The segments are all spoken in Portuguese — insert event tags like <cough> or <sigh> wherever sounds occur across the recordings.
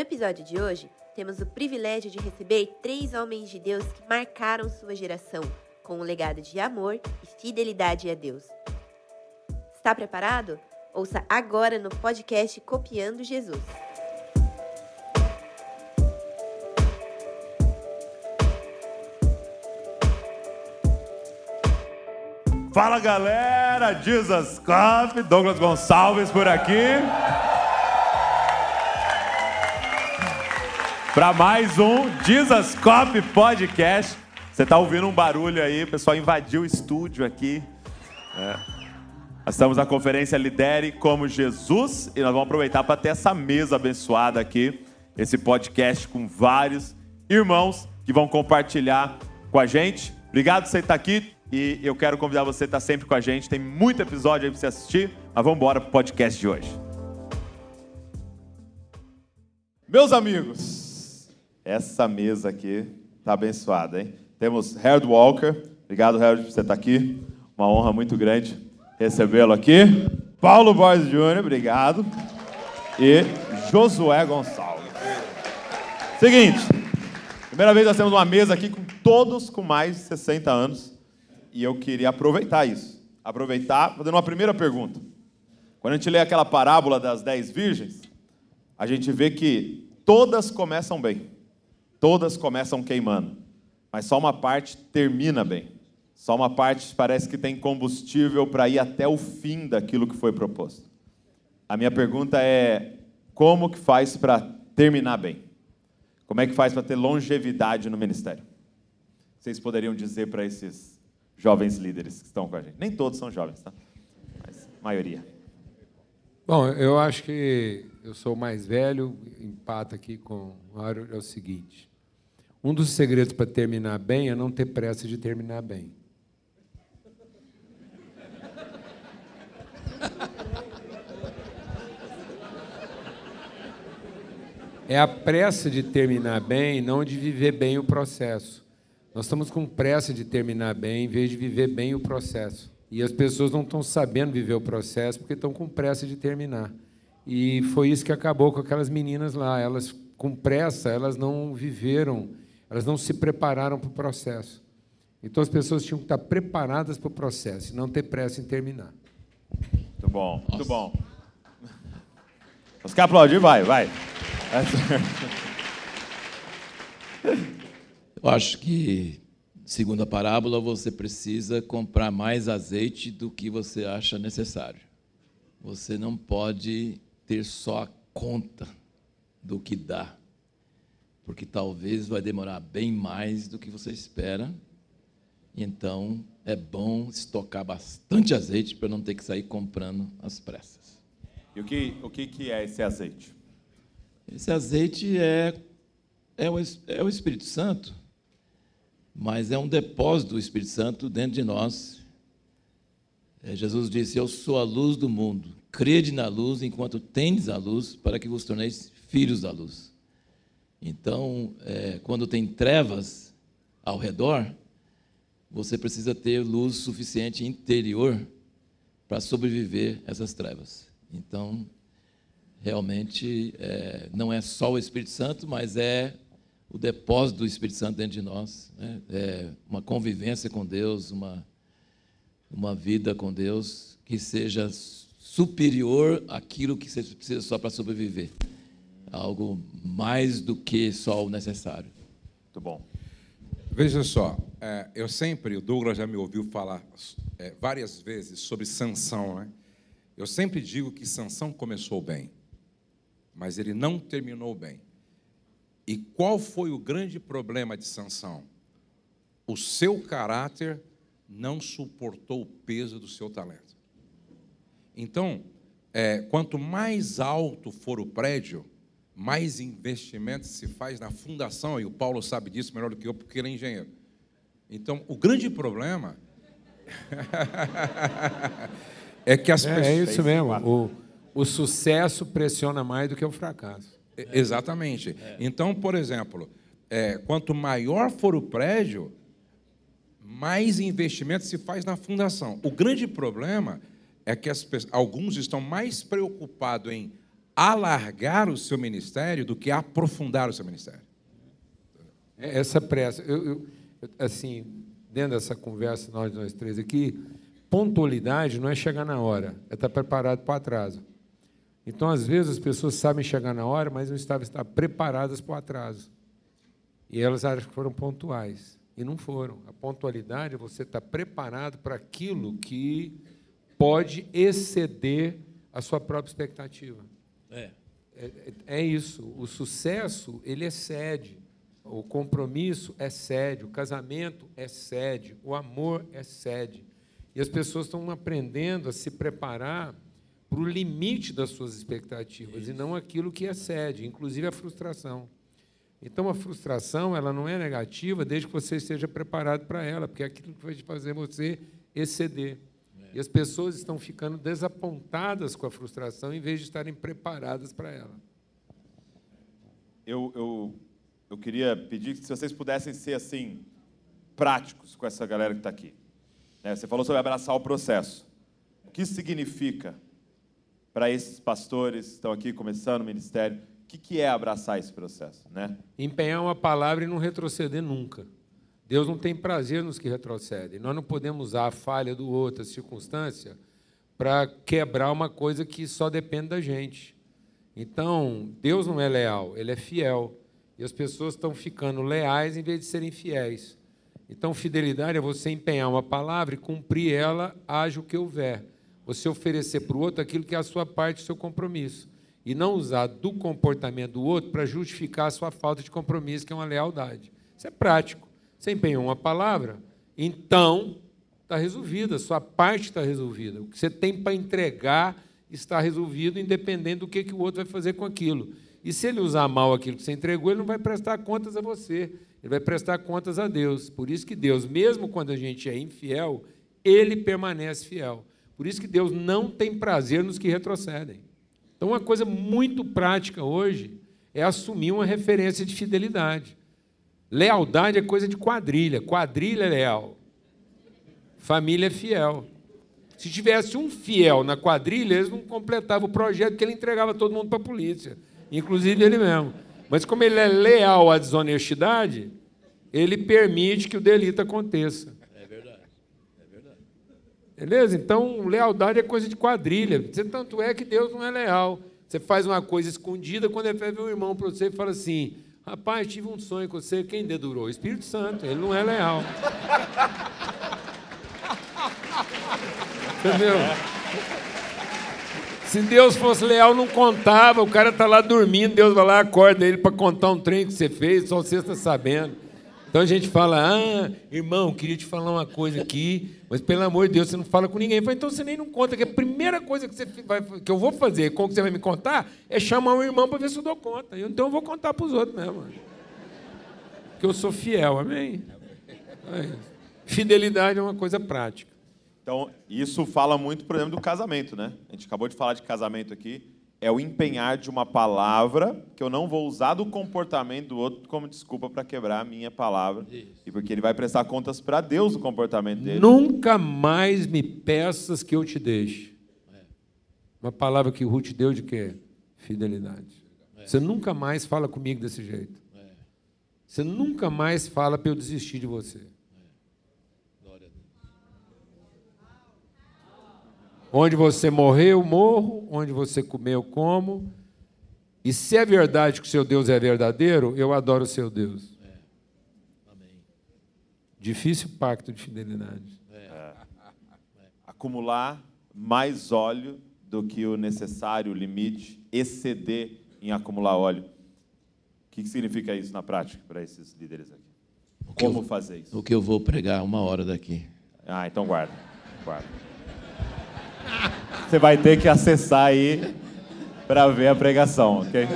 No episódio de hoje, temos o privilégio de receber três homens de Deus que marcaram sua geração com um legado de amor e fidelidade a Deus. Está preparado? Ouça agora no podcast Copiando Jesus. Fala galera, Jesus Cop, Douglas Gonçalves por aqui. Para mais um Jesus Cop Podcast. Você tá ouvindo um barulho aí, o pessoal invadiu o estúdio aqui. É. Nós estamos na conferência Lidere como Jesus e nós vamos aproveitar para ter essa mesa abençoada aqui, esse podcast com vários irmãos que vão compartilhar com a gente. Obrigado por você estar aqui. E eu quero convidar você a estar sempre com a gente. Tem muito episódio aí para você assistir. Mas vamos embora o podcast de hoje. Meus amigos, essa mesa aqui está abençoada, hein? Temos Harold Walker. Obrigado, Harold, por você estar aqui. Uma honra muito grande recebê-lo aqui. Paulo Borges Júnior, obrigado. E Josué Gonçalves. Seguinte, primeira vez nós temos uma mesa aqui com todos com mais de 60 anos e eu queria aproveitar isso. Aproveitar, fazendo uma primeira pergunta. Quando a gente lê aquela parábola das dez virgens, a gente vê que todas começam bem, todas começam queimando, mas só uma parte termina bem. Só uma parte parece que tem combustível para ir até o fim daquilo que foi proposto. A minha pergunta é: como que faz para terminar bem? Como é que faz para ter longevidade no ministério? Vocês poderiam dizer para esses jovens líderes que estão com a gente. Nem todos são jovens, tá? Mas a maioria. Bom, eu acho que eu sou mais velho, empata aqui com o Mário, é o seguinte. Um dos segredos para terminar bem é não ter pressa de terminar bem. É a pressa de terminar bem, não de viver bem o processo. Nós estamos com pressa de terminar bem, em vez de viver bem o processo. E as pessoas não estão sabendo viver o processo porque estão com pressa de terminar. E foi isso que acabou com aquelas meninas lá. Elas, com pressa, elas não viveram, elas não se prepararam para o processo. Então as pessoas tinham que estar preparadas para o processo e não ter pressa em terminar. Muito bom, muito Nossa. bom. Os que aplaudir, vai, vai. Eu acho que, segundo a parábola, você precisa comprar mais azeite do que você acha necessário. Você não pode ter só a conta do que dá, porque talvez vai demorar bem mais do que você espera. Então, é bom estocar bastante azeite para não ter que sair comprando às pressas. E o que, o que, que é esse azeite? Esse azeite é, é, o, é o Espírito Santo mas é um depósito do Espírito Santo dentro de nós. É, Jesus disse: Eu sou a luz do mundo. Crede na luz enquanto tendes a luz, para que vos torneis filhos da luz. Então, é, quando tem trevas ao redor, você precisa ter luz suficiente interior para sobreviver essas trevas. Então, realmente, é, não é só o Espírito Santo, mas é o depósito do Espírito Santo dentro de nós, né? é uma convivência com Deus, uma, uma vida com Deus que seja superior àquilo que você precisa só para sobreviver. Algo mais do que só o necessário. Muito bom. Veja só, é, eu sempre, o Douglas já me ouviu falar é, várias vezes sobre Sansão, né? Eu sempre digo que Sansão começou bem, mas ele não terminou bem. E qual foi o grande problema de Sansão? O seu caráter não suportou o peso do seu talento. Então, é, quanto mais alto for o prédio, mais investimento se faz na fundação, e o Paulo sabe disso melhor do que eu, porque ele é engenheiro. Então, o grande problema <laughs> é que as é, pessoas. É isso mesmo. O, o sucesso pressiona mais do que o fracasso. É. Exatamente. É. Então, por exemplo, é, quanto maior for o prédio, mais investimento se faz na fundação. O grande problema é que as, alguns estão mais preocupados em alargar o seu ministério do que aprofundar o seu ministério. É, Essa pressa, eu, eu- assim, dentro dessa conversa, nós, nós três aqui, pontualidade não é chegar na hora, é estar preparado para o atraso. Então, às vezes, as pessoas sabem chegar na hora, mas não estavam estar preparadas para o atraso. E elas acham que foram pontuais. E não foram. A pontualidade é você estar preparado para aquilo que pode exceder a sua própria expectativa. É. É, é isso. O sucesso, ele excede. O compromisso excede. O casamento excede. O amor excede. E as pessoas estão aprendendo a se preparar para o limite das suas expectativas e não aquilo que excede, inclusive a frustração. Então, a frustração ela não é negativa desde que você esteja preparado para ela, porque é aquilo que vai fazer você exceder. E as pessoas estão ficando desapontadas com a frustração em vez de estarem preparadas para ela. Eu, eu, eu queria pedir que se vocês pudessem ser assim práticos com essa galera que está aqui. Né, Você falou sobre abraçar o processo. O que significa para esses pastores que estão aqui começando o ministério? O que, que é abraçar esse processo? Né? Empenhar uma palavra e não retroceder nunca. Deus não tem prazer nos que retrocedem. Nós não podemos usar a falha do outro, a circunstância, para quebrar uma coisa que só depende da gente. Então, Deus não é leal, ele é fiel. E as pessoas estão ficando leais em vez de serem fiéis. Então, fidelidade é você empenhar uma palavra e cumprir ela, haja o que houver. Você oferecer para o outro aquilo que é a sua parte, o seu compromisso. E não usar do comportamento do outro para justificar a sua falta de compromisso, que é uma lealdade. Isso é prático. Você empenhou uma palavra, então está resolvida, sua parte está resolvida. O que você tem para entregar está resolvido, independente do que, que o outro vai fazer com aquilo. E se ele usar mal aquilo que você entregou, ele não vai prestar contas a você, ele vai prestar contas a Deus. Por isso que Deus, mesmo quando a gente é infiel, ele permanece fiel. Por isso que Deus não tem prazer nos que retrocedem. Então, uma coisa muito prática hoje é assumir uma referência de fidelidade. Lealdade é coisa de quadrilha, quadrilha é leal. Família é fiel. Se tivesse um fiel na quadrilha, eles não completavam o projeto que ele entregava todo mundo para a polícia, inclusive ele mesmo. Mas como ele é leal à desonestidade, ele permite que o delito aconteça. É verdade. É verdade. Beleza? Então, lealdade é coisa de quadrilha. Você- Tanto é que Deus não é leal. Você faz uma coisa escondida, quando ele ver um irmão para você e fala assim: Rapaz, tive um sonho com você, quem dedurou? O Espírito Santo, ele não é leal. Entendeu? Se Deus fosse leal, não contava. O cara está lá dormindo, Deus vai lá, acorda ele para contar um trem que você fez, só você está sabendo. Então a gente fala, ah, irmão, queria te falar uma coisa aqui, mas pelo amor de Deus, você não fala com ninguém. Fala, então você nem não conta, que a primeira coisa que, você vai, que eu vou fazer, com o que você vai me contar, é chamar um irmão para ver se eu dou conta. Eu- Então eu vou contar para os outros mesmo. Porque eu sou fiel, amém? É. Fidelidade é uma coisa prática. Então, isso fala muito, por exemplo, do casamento, né? A gente acabou de falar de casamento aqui. É o empenhar de uma palavra que eu não vou usar do comportamento do outro como desculpa para quebrar a minha palavra. E porque ele vai prestar contas para Deus do comportamento dele. Nunca mais me peças que eu te deixe. Uma palavra que Ruth deu de quê? Fidelidade. Você nunca mais fala comigo desse jeito. Você nunca mais fala para eu desistir de você. Onde você morrer, eu morro. Onde você comer, eu como. E se é verdade que o seu Deus é verdadeiro, eu adoro o seu Deus. Amém. Difícil pacto de fidelidade. Acumular mais óleo do que o necessário, o limite, exceder em acumular óleo. O que significa isso na prática para esses líderes aqui? Como eu- fazer isso? O que eu vou pregar uma hora daqui. Ah, então guarda. Guarda. Você vai ter que acessar aí para ver a pregação, ok?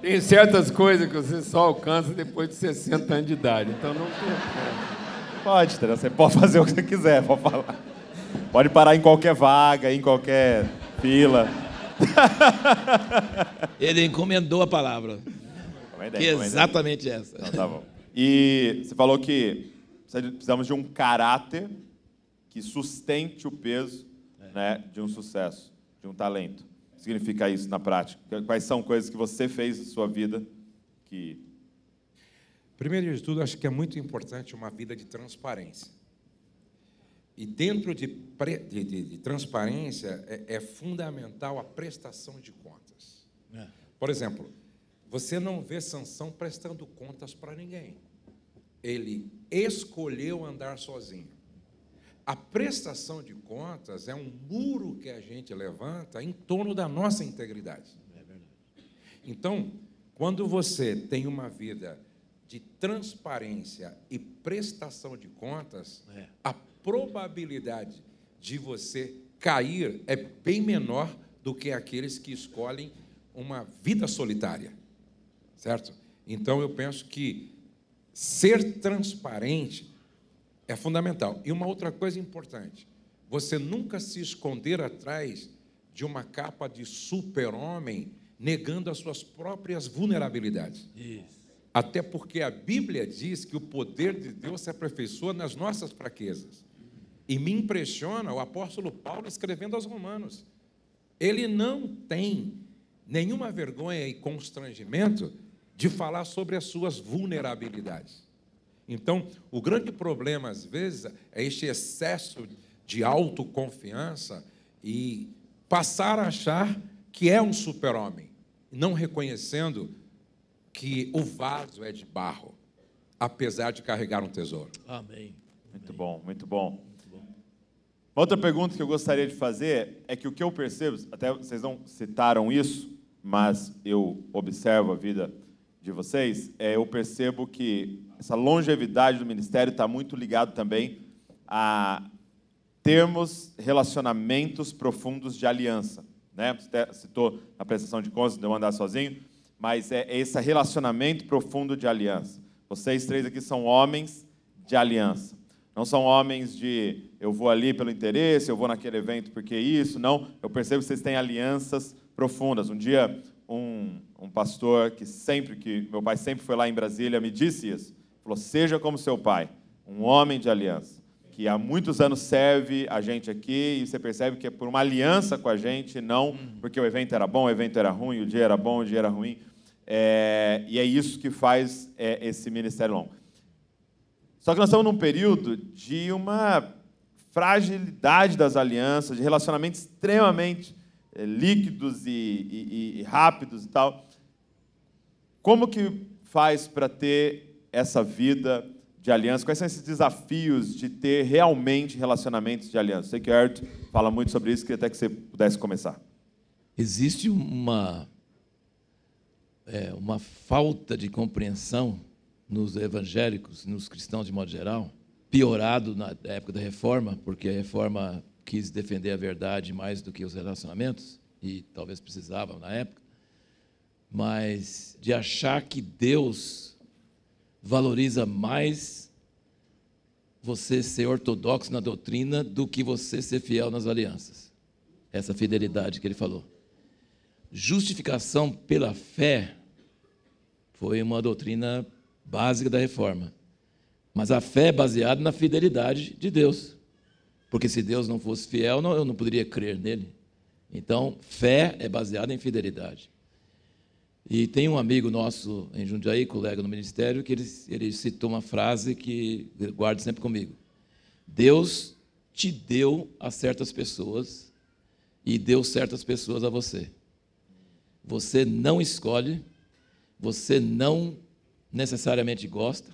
Tem certas coisas que você só alcança depois de 60 anos de idade. Então não tem. Pode, você pode fazer o que você quiser, pode falar. Pode parar em qualquer vaga, em qualquer fila. Ele encomendou a palavra. Aí, Que é exatamente essa. Então, tá bom. E você falou que precisamos de um caráter que sustente o peso né, de um sucesso, de um talento. significa isso na prática? Quais são coisas que você fez na sua vida que. Primeiro de tudo, acho que é muito importante uma vida de transparência. E dentro de, pre, de, de, de transparência é, é, fundamental a prestação de contas. É. Por exemplo, você não vê Sansão prestando contas para ninguém. Ele escolheu andar sozinho. A prestação de contas é um muro que a gente levanta em torno da nossa integridade. É então, quando você tem uma vida de transparência e prestação de contas, é. a probabilidade de você cair é bem menor do que aqueles que escolhem uma vida solitária. Certo? Então eu penso que ser transparente é fundamental. E uma outra coisa importante: você nunca se esconder atrás de uma capa de super-homem negando as suas próprias vulnerabilidades. Isso. Até porque a Bíblia diz que o poder de Deus se aperfeiçoa nas nossas fraquezas. E me impressiona o apóstolo Paulo escrevendo aos Romanos. Ele não tem nenhuma vergonha e constrangimento de falar sobre as suas vulnerabilidades. Então, o grande problema, às vezes, é este excesso de autoconfiança e passar a achar que é um super-homem, não reconhecendo que o vaso é de barro, apesar de carregar um tesouro. Amém. Muito bom, muito bom. Uma outra pergunta que eu gostaria de fazer é que o que eu percebo, até vocês não citaram isso, mas eu observo a vida de vocês, é, eu percebo que essa longevidade do ministério está muito ligado também a termos relacionamentos profundos de aliança. Né? Você citou na prestação de contas, de eu andar sozinho, mas é esse relacionamento profundo de aliança. Vocês três aqui são homens de aliança. Não são homens de eu vou ali pelo interesse, eu vou naquele evento porque isso. Não, eu percebo que vocês têm alianças profundas. Um dia, um, um pastor que sempre, que meu pai sempre foi lá em Brasília, me disse isso. Falou: seja como seu pai, um homem de aliança, que há muitos anos serve a gente aqui e você percebe que é por uma aliança com a gente, não porque o evento era bom, o evento era ruim, o dia era bom, o dia era ruim. É, e é isso que faz é, esse ministério longo. Só que nós estamos num período de uma fragilidade das alianças, de relacionamentos extremamente líquidos e, e, e rápidos e tal. Como que faz para ter essa vida de aliança? Quais são esses desafios de ter realmente relacionamentos de aliança? Sei que o Ert fala muito sobre isso, queria até que você pudesse começar. Existe uma, é, uma falta de compreensão nos evangélicos, nos cristãos de modo geral, piorado na época da reforma, porque a reforma quis defender a verdade mais do que os relacionamentos, e talvez precisava na época, mas de achar que Deus valoriza mais você ser ortodoxo na doutrina do que você ser fiel nas alianças. Essa fidelidade que ele falou. Justificação pela fé foi uma doutrina básica da reforma. Mas a fé é baseada na fidelidade de Deus. Porque se Deus não fosse fiel, eu não poderia crer nele. Então, fé é baseada em fidelidade. E tem um amigo nosso em Jundiaí, colega no ministério, que ele, ele citou uma frase que guardo sempre comigo. Deus te deu a certas pessoas e deu certas pessoas a você. Você não escolhe, você não necessariamente gosta,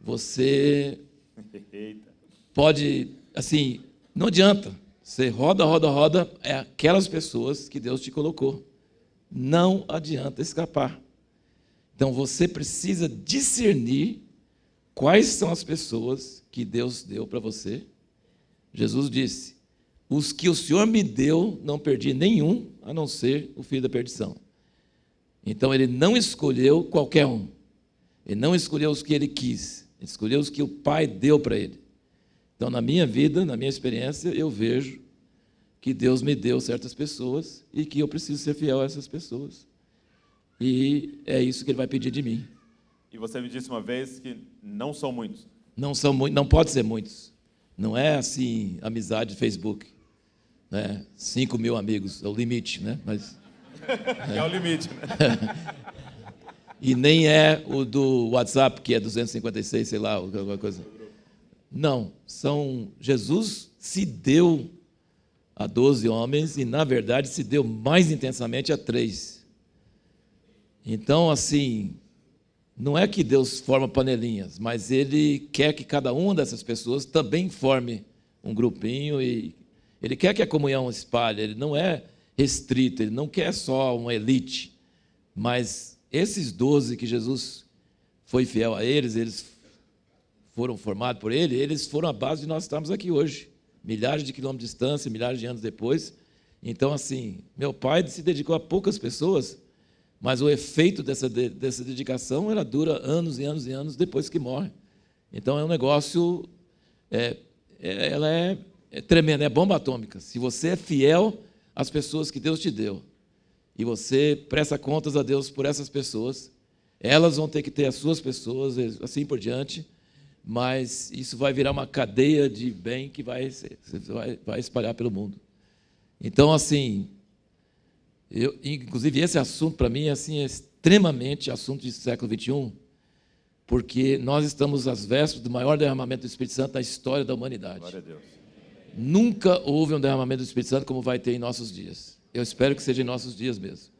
você <laughs> pode, assim, não adianta. Você roda, roda, roda, é aquelas pessoas que Deus te colocou não adianta escapar. Então você precisa discernir quais são as pessoas que Deus deu para você. Jesus disse: Os que o Senhor me deu, não perdi nenhum, a não ser o filho da perdição. Então ele não escolheu qualquer um. Ele não escolheu os que ele quis. Ele escolheu os que o Pai deu para ele. Então, na minha vida, na minha experiência, eu vejo que Deus me deu certas pessoas e que eu preciso ser fiel a essas pessoas. E é isso que ele vai pedir de mim. E você me disse uma vez que não são muitos. Não são muitos, não pode ser muitos. Não é assim amizade Facebook. né? 5 mil amigos, é o limite, né? Mas, é. <laughs> é o limite, né? <laughs> e nem é o do WhatsApp, que é 256, sei lá, alguma coisa. Não, são Jesus se deu a 12 homens e, na verdade, se deu mais intensamente a três. Então, assim, não é que Deus forma panelinhas, mas Ele quer que cada uma dessas pessoas também forme um grupinho e Ele quer que a comunhão espalhe. Ele não é restrito, Ele não quer só uma elite, mas esses doze que Jesus foi fiel a eles, eles foram formados por Ele, eles foram a base de nós estarmos aqui hoje, milhares de quilômetros de distância, milhares de anos depois. Então, assim, meu pai se dedicou a poucas pessoas mas o efeito dessa, dessa dedicação ela dura anos e anos e anos depois que morre. Então é um negócio, é, é, ela é, é tremenda, é bomba atômica. Se você é fiel às pessoas que Deus te deu e você presta contas a Deus por essas pessoas, elas vão ter que ter as suas pessoas, assim por diante, mas isso vai virar uma cadeia de bem que vai, vai, vai espalhar pelo mundo. Então, assim, eu, inclusive, esse assunto, para mim, é, assim, é extremamente assunto de século XXI, porque nós estamos às vésperas do maior derramamento do Espírito Santo da história da humanidade. Glória a Deus. Nunca houve um derramamento do Espírito Santo como vai ter em nossos dias. Eu espero que seja em nossos dias mesmo.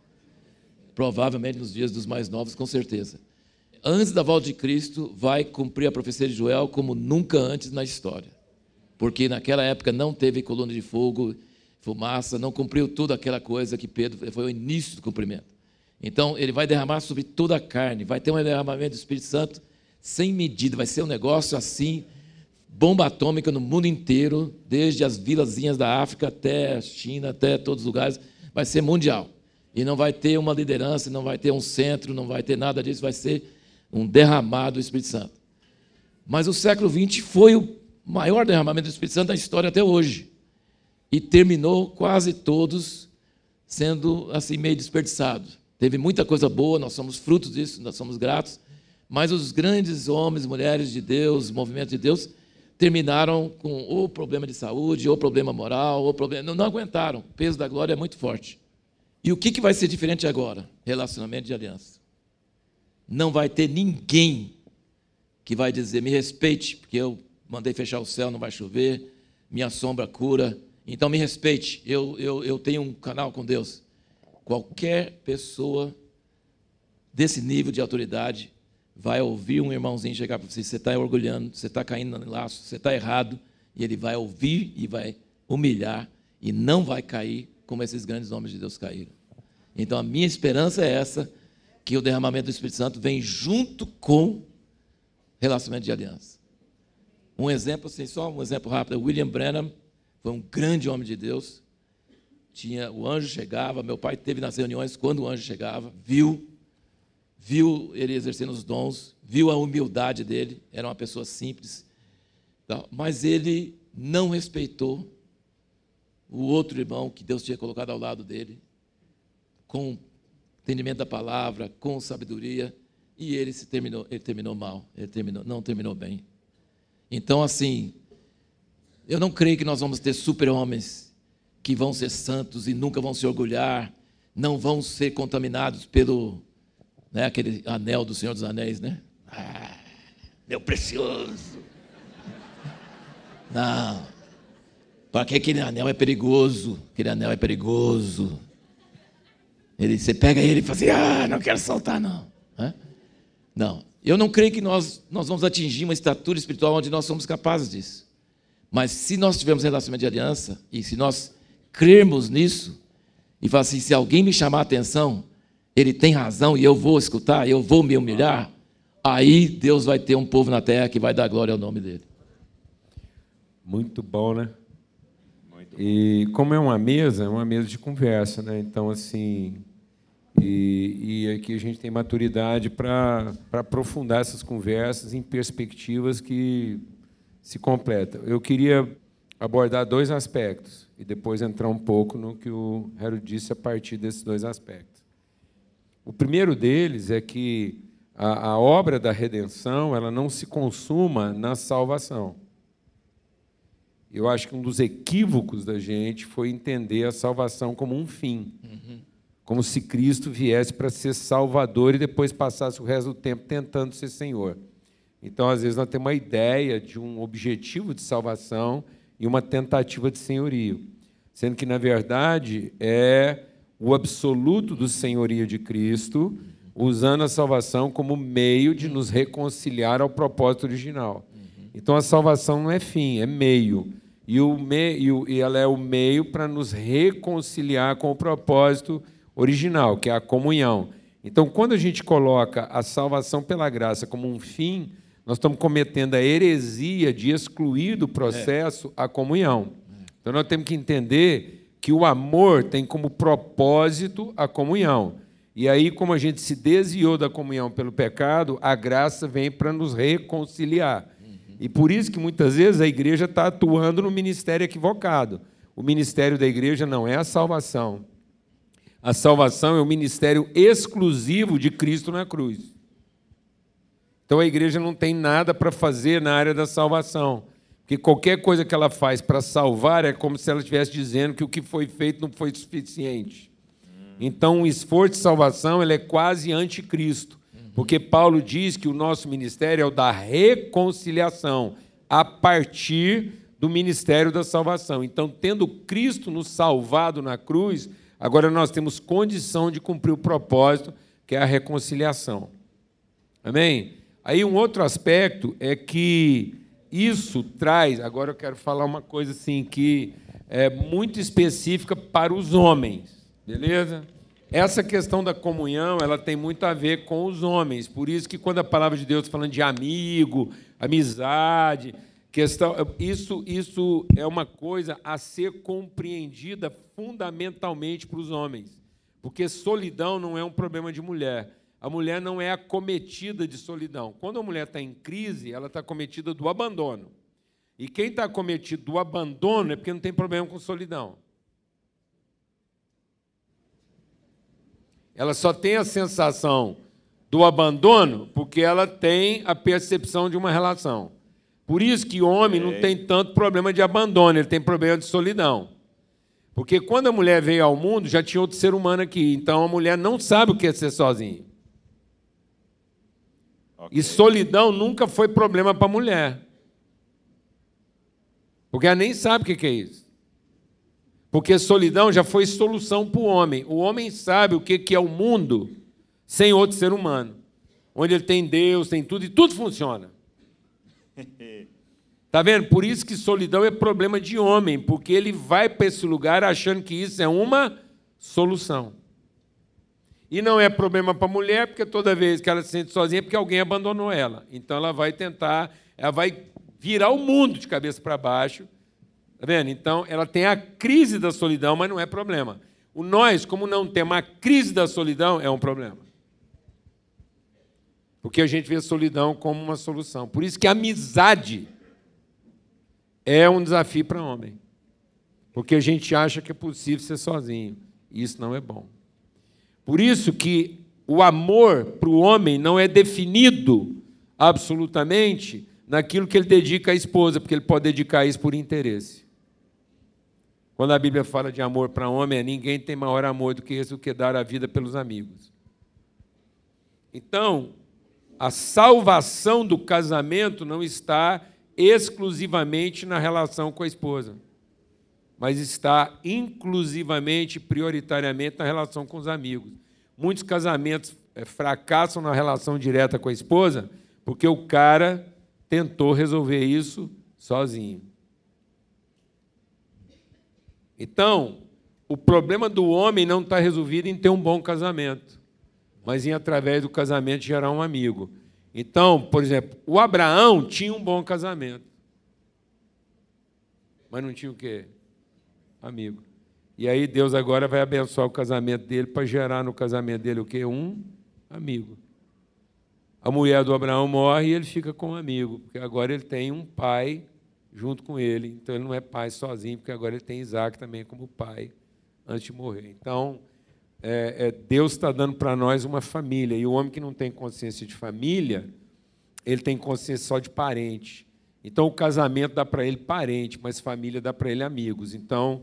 Provavelmente nos dias dos mais novos, com certeza. Antes da volta de Cristo, vai cumprir a profecia de Joel como nunca antes na história. Porque naquela época não teve coluna de fogo fumaça, não cumpriu toda aquela coisa que Pedro foi o início do cumprimento. Então, ele vai derramar sobre toda a carne, vai ter um derramamento do Espírito Santo sem medida, vai ser um negócio assim, bomba atômica no mundo inteiro, desde as vilazinhas da África até a China, até todos os lugares, vai ser mundial. E não vai ter uma liderança, não vai ter um centro, não vai ter nada disso, vai ser um derramado do Espírito Santo. Mas o século XX foi o maior derramamento do Espírito Santo da história até hoje e terminou quase todos sendo assim meio desperdiçados. Teve muita coisa boa, nós somos frutos disso, nós somos gratos, mas os grandes homens, mulheres de Deus, movimento de Deus, terminaram com ou problema de saúde, ou problema moral, ou problema. Não, não aguentaram. O peso da glória é muito forte. E o que, que vai ser diferente agora? Relacionamento de aliança. Não vai ter ninguém que vai dizer, me respeite, porque eu mandei fechar o céu, não vai chover, minha sombra cura, então me respeite, eu, eu, eu tenho um canal com Deus. Qualquer pessoa desse nível de autoridade vai ouvir um irmãozinho chegar para você, você está orgulhando, você está caindo no laço, você está errado, e ele vai ouvir e vai humilhar e não vai cair como esses grandes homens de Deus caíram. Então a minha esperança é essa, que o derramamento do Espírito Santo vem junto com relacionamento de aliança. Um exemplo, assim, só um exemplo rápido, William Branham foi um grande homem de Deus. Tinha o anjo chegava, meu pai teve nas reuniões quando o anjo chegava, viu, viu ele exercendo os dons, viu a humildade dele, era uma pessoa simples, mas ele não respeitou o outro irmão que Deus tinha colocado ao lado dele, com entendimento da palavra, com sabedoria, e ele se terminou, ele terminou mal, ele terminou, não terminou bem. Então, assim, eu não creio que nós vamos ter super-homens que vão ser santos e nunca vão se orgulhar, não vão ser contaminados pelo né, aquele anel do Senhor dos Anéis, né? Ah, meu precioso. Não. Para que aquele anel é perigoso? Aquele anel é perigoso. Ele, você pega ele e fala assim: ah, não quero soltar, não. Não. Eu não creio que nós, nós vamos atingir uma estatura espiritual onde nós somos capazes disso. Mas se nós tivermos relacionamento de aliança, e se nós crermos nisso, e falar assim: se alguém me chamar a atenção, ele tem razão e eu vou escutar, eu vou me humilhar, aí Deus vai ter um povo na terra que vai dar glória ao nome dele. Muito bom, né? E como é uma mesa, é uma mesa de conversa, né? Então, assim, e, e aqui a gente tem maturidade para aprofundar essas conversas em perspectivas que se completa. Eu queria abordar dois aspectos e depois entrar um pouco no que o Harold disse a partir desses dois aspectos. O primeiro deles é que a, a obra da redenção ela não se consuma na salvação. Eu acho que um dos equívocos da gente foi entender a salvação como um fim. Uhum. Como se Cristo viesse para ser Salvador e depois passasse o resto do tempo tentando ser Senhor. Então, às vezes, nós temos uma ideia de um objetivo de salvação e uma tentativa de senhorio, sendo que, na verdade, é o absoluto do senhorio de Cristo, usando a salvação como meio de nos reconciliar ao propósito original. Então, a salvação não é fim, é meio. E, o meio, e ela é o meio para nos reconciliar com o propósito original, que é a comunhão. Então, quando a gente coloca a salvação pela graça como um fim, nós estamos cometendo a heresia de excluir do processo a comunhão. Então nós temos que entender que o amor tem como propósito a comunhão. E aí, como a gente se desviou da comunhão pelo pecado, a graça vem para nos reconciliar. E por isso que muitas vezes a igreja está atuando no ministério equivocado. O ministério da igreja não é a salvação. A salvação é o ministério exclusivo de Cristo na cruz. Então a igreja não tem nada para fazer na área da salvação. Porque qualquer coisa que ela faz para salvar é como se ela estivesse dizendo que o que foi feito não foi suficiente. Então, o esforço de salvação ele é quase anticristo. Porque Paulo diz que o nosso ministério é o da reconciliação, a partir do ministério da salvação. Então, tendo Cristo nos salvado na cruz, agora nós temos condição de cumprir o propósito, que é a reconciliação. Amém? Aí um outro aspecto é que isso traz, agora eu quero falar uma coisa assim que é muito específica para os homens, beleza? Essa questão da comunhão, ela tem muito a ver com os homens. Por isso que quando a palavra de Deus está falando de amigo, amizade, questão, isso, isso é uma coisa a ser compreendida fundamentalmente para os homens. Porque solidão não é um problema de mulher a mulher não é acometida de solidão. Quando a mulher está em crise, ela está acometida do abandono. E quem está acometido do abandono é porque não tem problema com solidão. Ela só tem a sensação do abandono porque ela tem a percepção de uma relação. Por isso que o homem não tem tanto problema de abandono, ele tem problema de solidão. Porque quando a mulher veio ao mundo, já tinha outro ser humano aqui. Então a mulher não sabe o que é ser sozinha. Okay. E solidão nunca foi problema para a mulher. Porque ela nem sabe o que é isso. Porque solidão já foi solução para o homem. O homem sabe o que é o mundo sem outro ser humano. Onde ele tem Deus, tem tudo, e tudo funciona. Está <laughs> vendo? Por isso que solidão é problema de homem, porque ele vai para esse lugar achando que isso é uma solução. E não é problema para a mulher, porque toda vez que ela se sente sozinha é porque alguém abandonou ela. Então ela vai tentar, ela vai virar o mundo de cabeça para baixo. Está vendo? Então ela tem a crise da solidão, mas não é problema. O nós, como não temos a crise da solidão, é um problema. Porque a gente vê a solidão como uma solução. Por isso que a amizade é um desafio para homem. Porque a gente acha que é possível ser sozinho. E isso não é bom. Por isso que o amor para o homem não é definido absolutamente naquilo que ele dedica à esposa, porque ele pode dedicar isso por interesse. Quando a Bíblia fala de amor para homem, ninguém tem maior amor do que esse, do que dar a vida pelos amigos. Então, a salvação do casamento não está exclusivamente na relação com a esposa mas está inclusivamente, prioritariamente na relação com os amigos. Muitos casamentos é, fracassam na relação direta com a esposa porque o cara tentou resolver isso sozinho. Então, o problema do homem não está resolvido em ter um bom casamento, mas em, através do casamento, gerar um amigo. Então, por exemplo, o Abraão tinha um bom casamento, mas não tinha o quê? amigo. E aí Deus agora vai abençoar o casamento dele para gerar no casamento dele o quê? Um amigo. A mulher do Abraão morre e ele fica com um amigo, porque agora ele tem um pai junto com ele. Então ele não é pai sozinho, porque agora ele tem Isaac também como pai antes de morrer. Então, é, é, Deus está dando para nós uma família. E o homem que não tem consciência de família, ele tem consciência só de parente. Então, o casamento dá para ele parente, mas família dá para ele amigos. Então,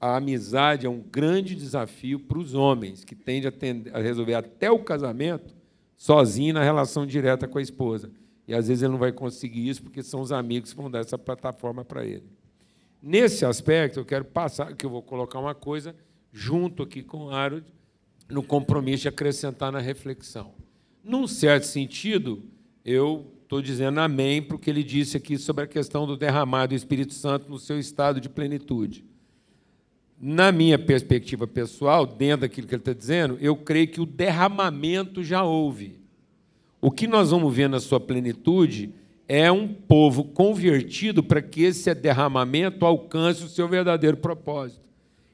a amizade é um grande desafio para os homens, que tendem a, tende a resolver até o casamento sozinho na relação direta com a esposa. E às vezes ele não vai conseguir isso porque são os amigos que vão dar essa plataforma para ele. Nesse aspecto, eu quero passar, que eu vou colocar uma coisa junto aqui com o Harold, no compromisso de acrescentar na reflexão. Num certo sentido, eu estou dizendo amém para o que ele disse aqui sobre a questão do derramar do Espírito Santo no seu estado de plenitude. Na minha perspectiva pessoal, dentro daquilo que ele está dizendo, eu creio que o derramamento já houve. O que nós vamos ver na sua plenitude é um povo convertido para que esse derramamento alcance o seu verdadeiro propósito.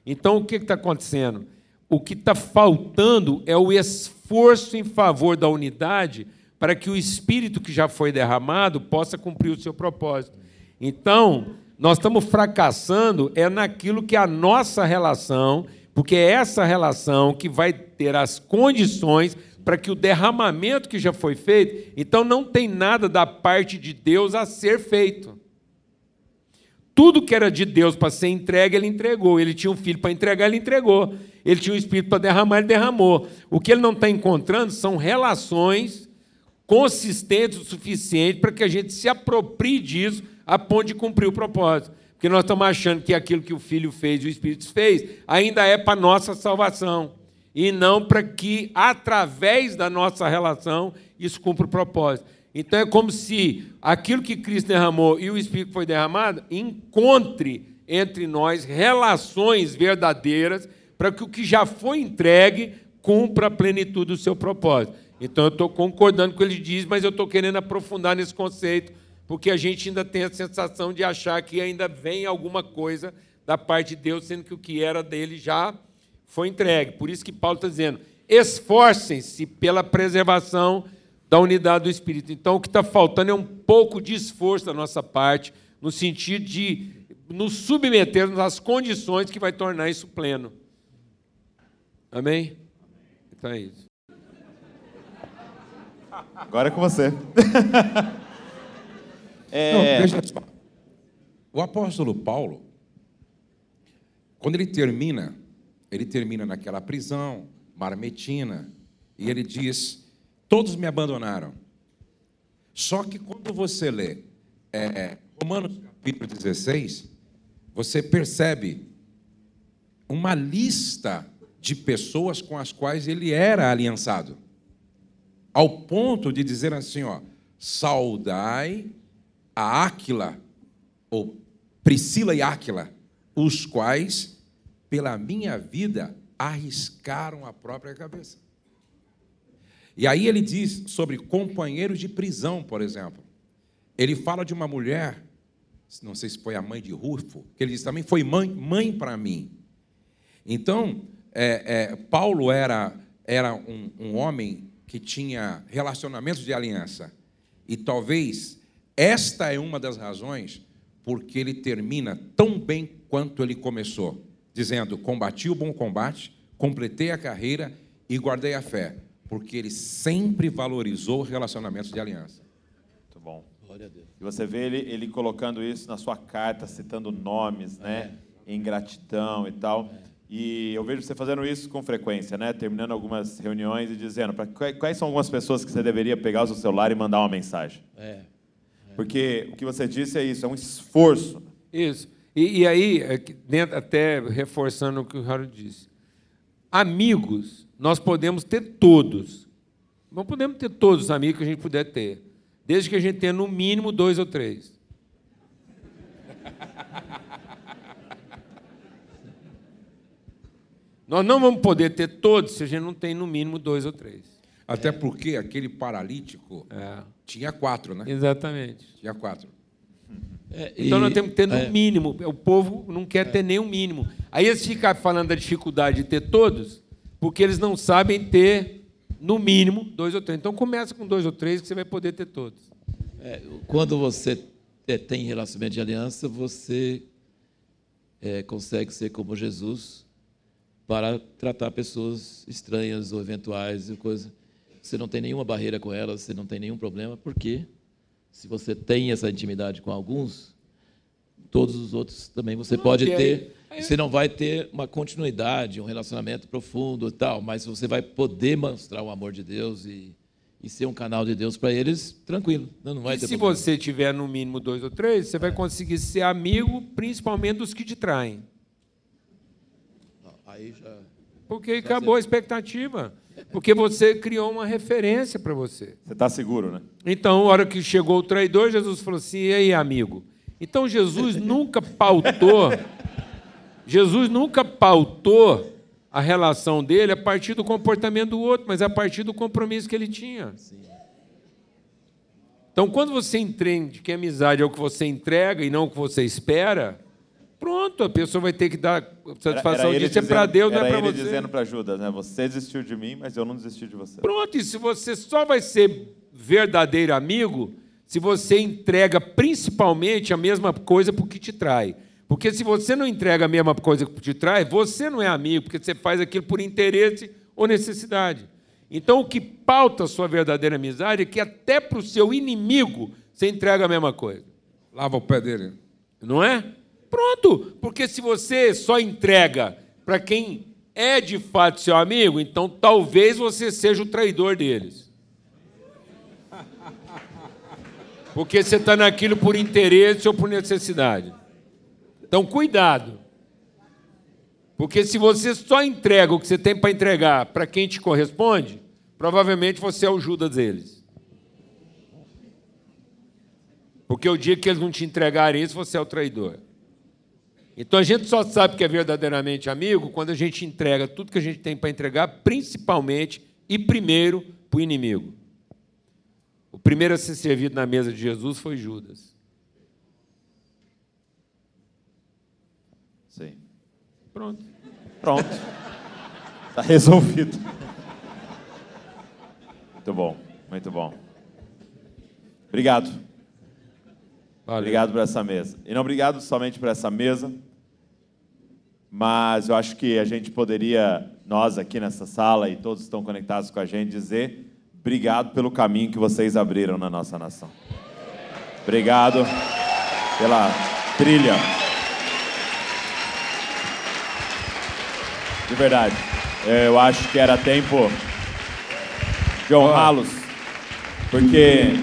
Então, o que está acontecendo? O que está faltando é o esforço em favor da unidade para que o espírito que já foi derramado possa cumprir o seu propósito. Então, nós estamos fracassando é naquilo que é a nossa relação, porque é essa relação que vai ter as condições para que o derramamento que já foi feito, então não tem nada da parte de Deus a ser feito. Tudo que era de Deus para ser entregue, ele entregou. Ele tinha um filho para entregar, ele entregou. Ele tinha um espírito para derramar, ele derramou. O que ele não está encontrando são relações consistentes o suficiente para que a gente se aproprie disso a ponto de cumprir o propósito. Porque nós estamos achando que aquilo que o Filho fez e o Espírito fez ainda é para nossa salvação. E não para que, através da nossa relação, isso cumpra o propósito. Então é como se aquilo que Cristo derramou e o Espírito foi derramado encontre entre nós relações verdadeiras para que o que já foi entregue cumpra a plenitude do seu propósito. Então eu estou concordando com o que ele diz, mas eu estou querendo aprofundar nesse conceito, porque a gente ainda tem a sensação de achar que ainda vem alguma coisa da parte de Deus, sendo que o que era dele já foi entregue. Por isso que Paulo está dizendo: esforcem-se pela preservação da unidade do Espírito. Então o que está faltando é um pouco de esforço da nossa parte, no sentido de nos submetermos às condições que vai tornar isso pleno. Amém? Então é isso. Agora é com você. <laughs> é... Não. O apóstolo Paulo, quando ele termina, ele termina naquela prisão, marmetina, e ele diz: Todos me abandonaram. Só que quando você lê é, Romanos capítulo 16, você percebe uma lista de pessoas com as quais ele era aliançado ao ponto de dizer assim, ó, saudai a Áquila, ou Priscila e Áquila, os quais, pela minha vida, arriscaram a própria cabeça. E aí ele diz sobre companheiros de prisão, por exemplo. Ele fala de uma mulher, não sei se foi a mãe de Rufo, que ele diz também foi mãe, mãe para mim. Então, é, é, Paulo era, era um, um homem que tinha relacionamentos de aliança. E talvez esta é uma das razões porque ele termina tão bem quanto ele começou, dizendo: Combati o bom combate, completei a carreira e guardei a fé, porque ele sempre valorizou relacionamentos de aliança. Muito bom. Glória a Deus. E você vê ele, ele colocando isso na sua carta, citando nomes, né? É. Em gratidão e tal. É. E eu vejo você fazendo isso com frequência, né? Terminando algumas reuniões e dizendo para quais são algumas pessoas que você deveria pegar o seu celular e mandar uma mensagem. É. é. Porque o que você disse é isso, é um esforço. Isso. E, e aí, é dentro, até reforçando o que o Harold disse, amigos nós podemos ter todos. Não podemos ter todos os amigos que a gente puder ter, desde que a gente tenha no mínimo dois ou três. <laughs> Nós não vamos poder ter todos se a gente não tem no mínimo dois ou três. Até porque aquele paralítico é. tinha quatro, né? Exatamente. Tinha quatro. É, então e, nós temos que ter no é. mínimo. O povo não quer ter nem o mínimo. Aí eles ficam falando da dificuldade de ter todos, porque eles não sabem ter no mínimo dois ou três. Então começa com dois ou três que você vai poder ter todos. É, quando você tem relacionamento de aliança, você consegue ser como Jesus para tratar pessoas estranhas ou eventuais e coisa. Você não tem nenhuma barreira com elas, você não tem nenhum problema, porque se você tem essa intimidade com alguns, todos os outros também você pode ter. Você não vai ter uma continuidade, um relacionamento profundo e tal, mas você vai poder mostrar o amor de Deus e, e ser um canal de Deus para eles, tranquilo. Não, vai e se problema. você tiver no mínimo dois ou três, você vai conseguir ser amigo, principalmente dos que te traem. Aí já. Porque acabou a expectativa. Porque você criou uma referência para você. Você está seguro, né? Então, na hora que chegou o traidor, Jesus falou assim: e aí, amigo? Então, Jesus <laughs> nunca pautou, Jesus nunca pautou a relação dele a partir do comportamento do outro, mas a partir do compromisso que ele tinha. Então, quando você entende que amizade é o que você entrega e não o que você espera, pronto, a pessoa vai ter que dar satisfação ele disso é para Deus, não é era para ele você. dizendo para Judas, né? Você desistiu de mim, mas eu não desisti de você. Pronto, e se você só vai ser verdadeiro amigo se você entrega principalmente a mesma coisa para o que te trai. Porque se você não entrega a mesma coisa que te trai, você não é amigo, porque você faz aquilo por interesse ou necessidade. Então, o que pauta a sua verdadeira amizade é que até para o seu inimigo você entrega a mesma coisa. Lava o pé dele. Não é? Pronto, porque se você só entrega para quem é de fato seu amigo, então talvez você seja o traidor deles. <laughs> Porque você está naquilo por interesse ou por necessidade. Então, cuidado. Porque se você só entrega o que você tem para entregar para quem te corresponde, provavelmente você é o Judas deles. Porque o dia que eles não te entregarem isso, você é o traidor. Então a gente só sabe que é verdadeiramente amigo quando a gente entrega tudo que a gente tem para entregar, principalmente e primeiro para o inimigo. O primeiro a ser servido na mesa de Jesus foi Judas. Sim. Pronto. Pronto. Está resolvido. Muito bom, muito bom. Obrigado. Valeu. Obrigado por essa mesa. E não obrigado somente por essa mesa, mas eu acho que a gente poderia, nós aqui nessa sala e todos estão conectados com a gente, dizer obrigado pelo caminho que vocês abriram na nossa nação. Obrigado pela trilha. De verdade. Eu acho que era tempo de honrá-los, porque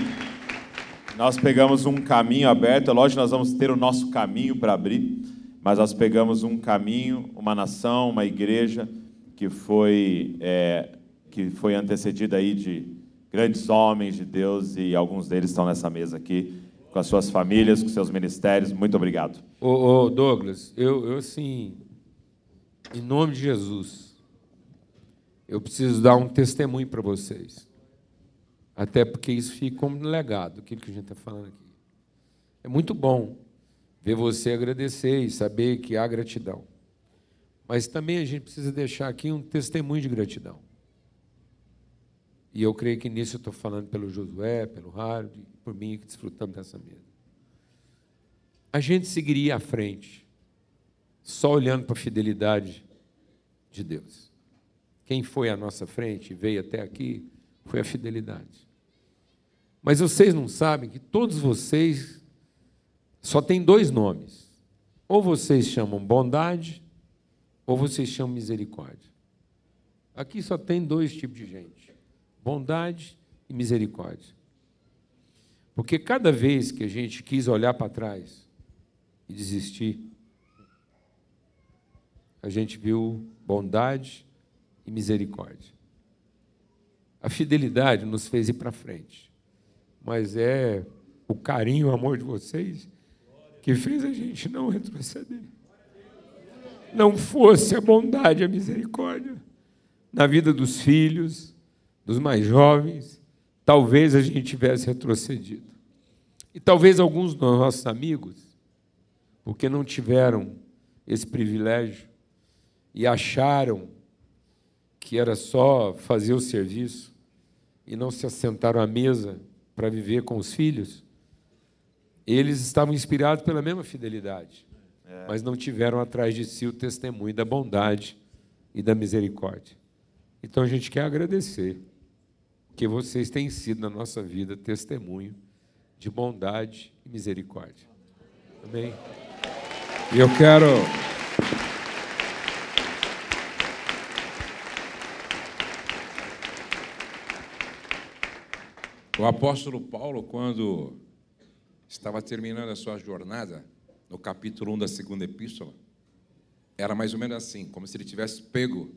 nós pegamos um caminho aberto, é lógico que nós vamos ter o nosso caminho para abrir, mas nós pegamos um caminho, uma nação, uma igreja que foi, é, que foi antecedida aí de grandes homens de Deus e alguns deles estão nessa mesa aqui, com as suas famílias, com seus ministérios. Muito obrigado. Ô, ô, Douglas, eu, eu assim, em nome de Jesus, eu preciso dar um testemunho para vocês. Até porque isso fica como legado, aquilo que a gente está falando aqui. É muito bom ver você agradecer e saber que há gratidão. Mas também a gente precisa deixar aqui um testemunho de gratidão. E eu creio que nisso eu estou falando pelo Josué, pelo Harold, por mim que desfrutamos dessa mesa. A gente seguiria à frente, só olhando para a fidelidade de Deus. Quem foi à nossa frente e veio até aqui foi a fidelidade. Mas vocês não sabem que todos vocês só têm dois nomes. Ou vocês chamam bondade, ou vocês chamam misericórdia. Aqui só tem dois tipos de gente: bondade e misericórdia. Porque cada vez que a gente quis olhar para trás e desistir, a gente viu bondade e misericórdia. A fidelidade nos fez ir para frente, mas é o carinho, o amor de vocês que fez a gente não retroceder. Não fosse a bondade a misericórdia na vida dos filhos, dos mais jovens, talvez a gente tivesse retrocedido. E talvez alguns dos nossos amigos, porque não tiveram esse privilégio e acharam que era só fazer o serviço e não se assentaram à mesa para viver com os filhos, eles estavam inspirados pela mesma fidelidade, é. mas não tiveram atrás de si o testemunho da bondade e da misericórdia. Então a gente quer agradecer, que vocês têm sido na nossa vida testemunho de bondade e misericórdia. Amém? E eu quero. O apóstolo Paulo, quando estava terminando a sua jornada, no capítulo 1 da segunda epístola, era mais ou menos assim, como se ele tivesse pego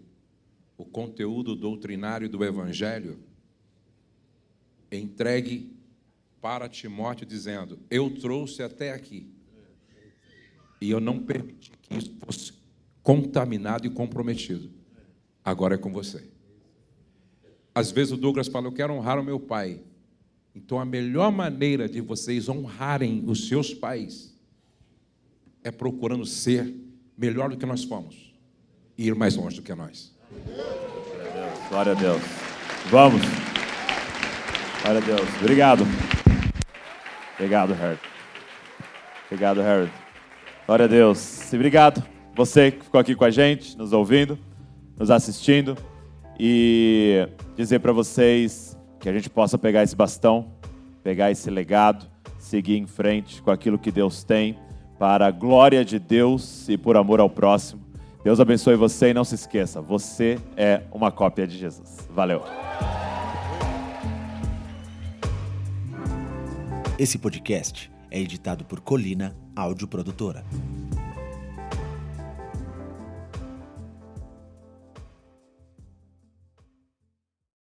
o conteúdo doutrinário do evangelho, entregue para Timóteo, dizendo: Eu trouxe até aqui, e eu não permiti que isso fosse contaminado e comprometido. Agora é com você. Às vezes o Douglas fala: Eu quero honrar o meu pai. Então, a melhor maneira de vocês honrarem os seus pais é procurando ser melhor do que nós fomos e ir mais longe do que nós. Glória a Deus. Vamos. Glória a Deus. Obrigado. Obrigado, Harold. Obrigado, Harold. Glória a Deus. E obrigado você que ficou aqui com a gente, nos ouvindo, nos assistindo. E dizer para vocês que a gente possa pegar esse bastão, pegar esse legado, seguir em frente com aquilo que Deus tem para a glória de Deus e por amor ao próximo. Deus abençoe você e não se esqueça, você é uma cópia de Jesus. Valeu. Esse podcast é editado por Colina Áudio Produtora.